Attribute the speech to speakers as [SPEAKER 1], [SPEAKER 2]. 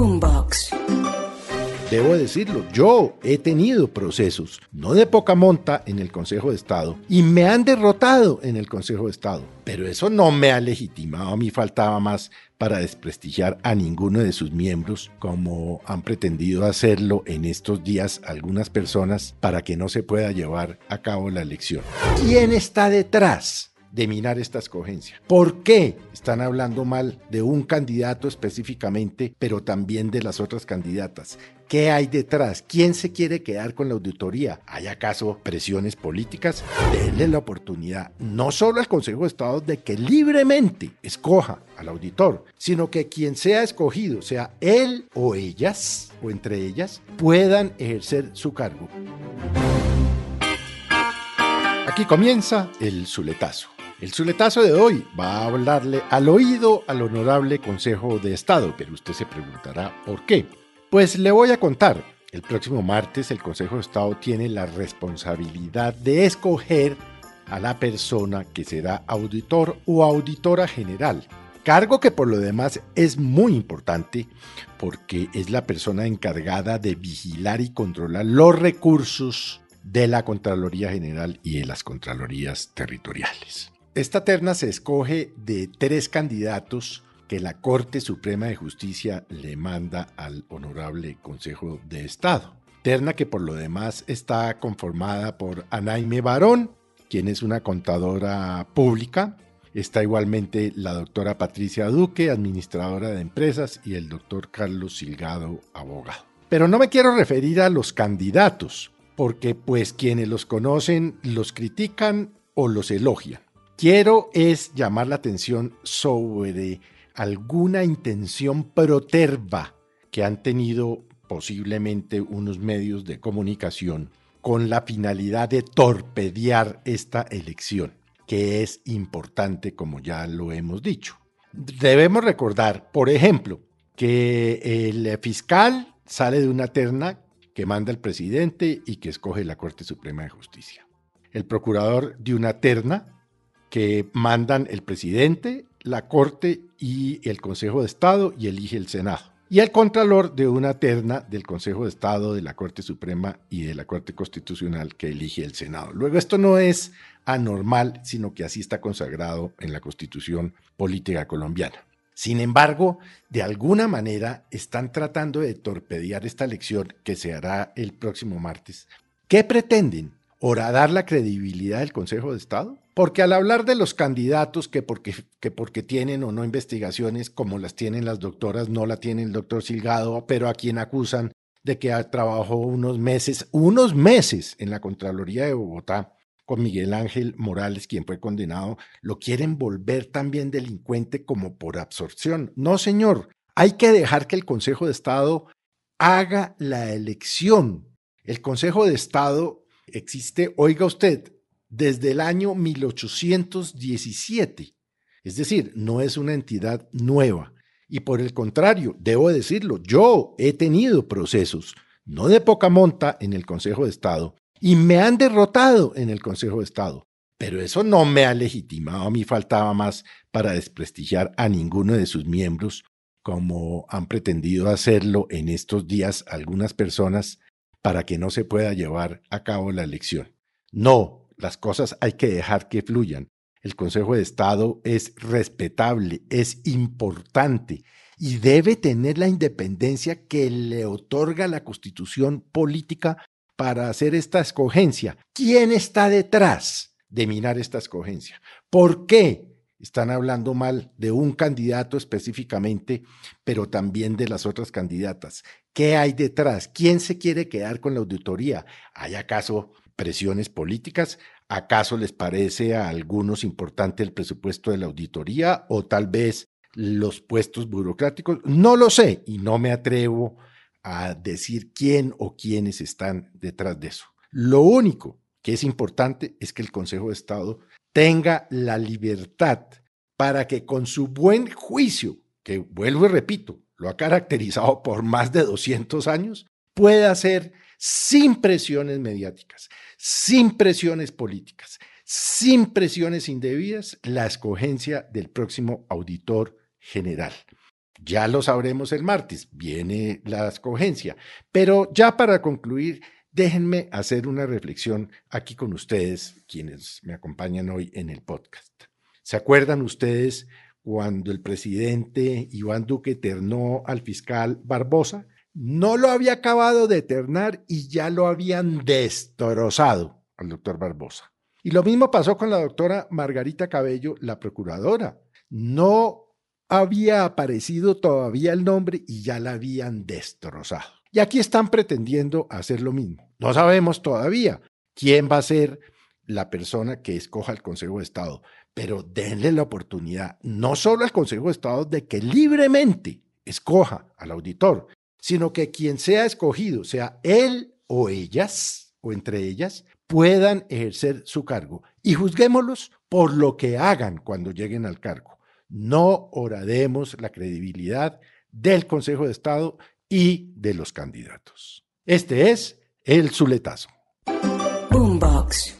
[SPEAKER 1] Boombox.
[SPEAKER 2] Debo decirlo, yo he tenido procesos, no de poca monta en el Consejo de Estado, y me han derrotado en el Consejo de Estado, pero eso no me ha legitimado, a mí faltaba más para desprestigiar a ninguno de sus miembros, como han pretendido hacerlo en estos días algunas personas para que no se pueda llevar a cabo la elección. ¿Quién está detrás? De minar esta escogencia. ¿Por qué están hablando mal de un candidato específicamente, pero también de las otras candidatas? ¿Qué hay detrás? ¿Quién se quiere quedar con la auditoría? ¿Hay acaso presiones políticas? Denle la oportunidad, no solo al Consejo de Estado, de que libremente escoja al auditor, sino que quien sea escogido, sea él o ellas, o entre ellas, puedan ejercer su cargo. Aquí comienza el Zuletazo. El suletazo de hoy va a hablarle al oído al honorable Consejo de Estado, pero usted se preguntará por qué. Pues le voy a contar. El próximo martes el Consejo de Estado tiene la responsabilidad de escoger a la persona que será auditor o auditora general. Cargo que por lo demás es muy importante porque es la persona encargada de vigilar y controlar los recursos de la Contraloría General y de las Contralorías Territoriales. Esta terna se escoge de tres candidatos que la Corte Suprema de Justicia le manda al Honorable Consejo de Estado. Terna que por lo demás está conformada por Anaime Barón, quien es una contadora pública. Está igualmente la doctora Patricia Duque, administradora de empresas, y el doctor Carlos Silgado, abogado. Pero no me quiero referir a los candidatos, porque pues quienes los conocen los critican o los elogian. Quiero es llamar la atención sobre alguna intención proterva que han tenido posiblemente unos medios de comunicación con la finalidad de torpedear esta elección, que es importante como ya lo hemos dicho. Debemos recordar, por ejemplo, que el fiscal sale de una terna que manda el presidente y que escoge la Corte Suprema de Justicia. El procurador de una terna que mandan el presidente, la Corte y el Consejo de Estado y elige el Senado. Y el Contralor de una terna del Consejo de Estado, de la Corte Suprema y de la Corte Constitucional que elige el Senado. Luego, esto no es anormal, sino que así está consagrado en la Constitución Política Colombiana. Sin embargo, de alguna manera están tratando de torpedear esta elección que se hará el próximo martes. ¿Qué pretenden? ¿Horadar la credibilidad del Consejo de Estado? Porque al hablar de los candidatos que porque, que porque tienen o no investigaciones como las tienen las doctoras, no la tiene el doctor Silgado, pero a quien acusan de que trabajó unos meses, unos meses en la Contraloría de Bogotá con Miguel Ángel Morales, quien fue condenado, lo quieren volver también delincuente como por absorción. No, señor, hay que dejar que el Consejo de Estado haga la elección. El Consejo de Estado existe, oiga usted, desde el año 1817. Es decir, no es una entidad nueva. Y por el contrario, debo decirlo, yo he tenido procesos, no de poca monta, en el Consejo de Estado, y me han derrotado en el Consejo de Estado. Pero eso no me ha legitimado, a mí faltaba más para desprestigiar a ninguno de sus miembros, como han pretendido hacerlo en estos días algunas personas, para que no se pueda llevar a cabo la elección. No, las cosas hay que dejar que fluyan. El Consejo de Estado es respetable, es importante y debe tener la independencia que le otorga la constitución política para hacer esta escogencia. ¿Quién está detrás de minar esta escogencia? ¿Por qué están hablando mal de un candidato específicamente, pero también de las otras candidatas? ¿Qué hay detrás? ¿Quién se quiere quedar con la auditoría? ¿Hay acaso presiones políticas? ¿Acaso les parece a algunos importante el presupuesto de la auditoría o tal vez los puestos burocráticos? No lo sé y no me atrevo a decir quién o quiénes están detrás de eso. Lo único que es importante es que el Consejo de Estado tenga la libertad para que con su buen juicio, que vuelvo y repito, lo ha caracterizado por más de 200 años, pueda hacer sin presiones mediáticas, sin presiones políticas, sin presiones indebidas, la escogencia del próximo auditor general. Ya lo sabremos el martes, viene la escogencia. Pero ya para concluir, déjenme hacer una reflexión aquí con ustedes, quienes me acompañan hoy en el podcast. ¿Se acuerdan ustedes cuando el presidente Iván Duque ternó al fiscal Barbosa? No lo había acabado de ternar y ya lo habían destrozado al doctor Barbosa. Y lo mismo pasó con la doctora Margarita Cabello, la procuradora. No había aparecido todavía el nombre y ya la habían destrozado. Y aquí están pretendiendo hacer lo mismo. No sabemos todavía quién va a ser la persona que escoja el Consejo de Estado, pero denle la oportunidad, no solo al Consejo de Estado, de que libremente escoja al auditor, sino que quien sea escogido, sea él o ellas, o entre ellas, puedan ejercer su cargo. Y juzguémoslos por lo que hagan cuando lleguen al cargo no horademos la credibilidad del Consejo de Estado y de los candidatos. Este es el Zuletazo. Boombox.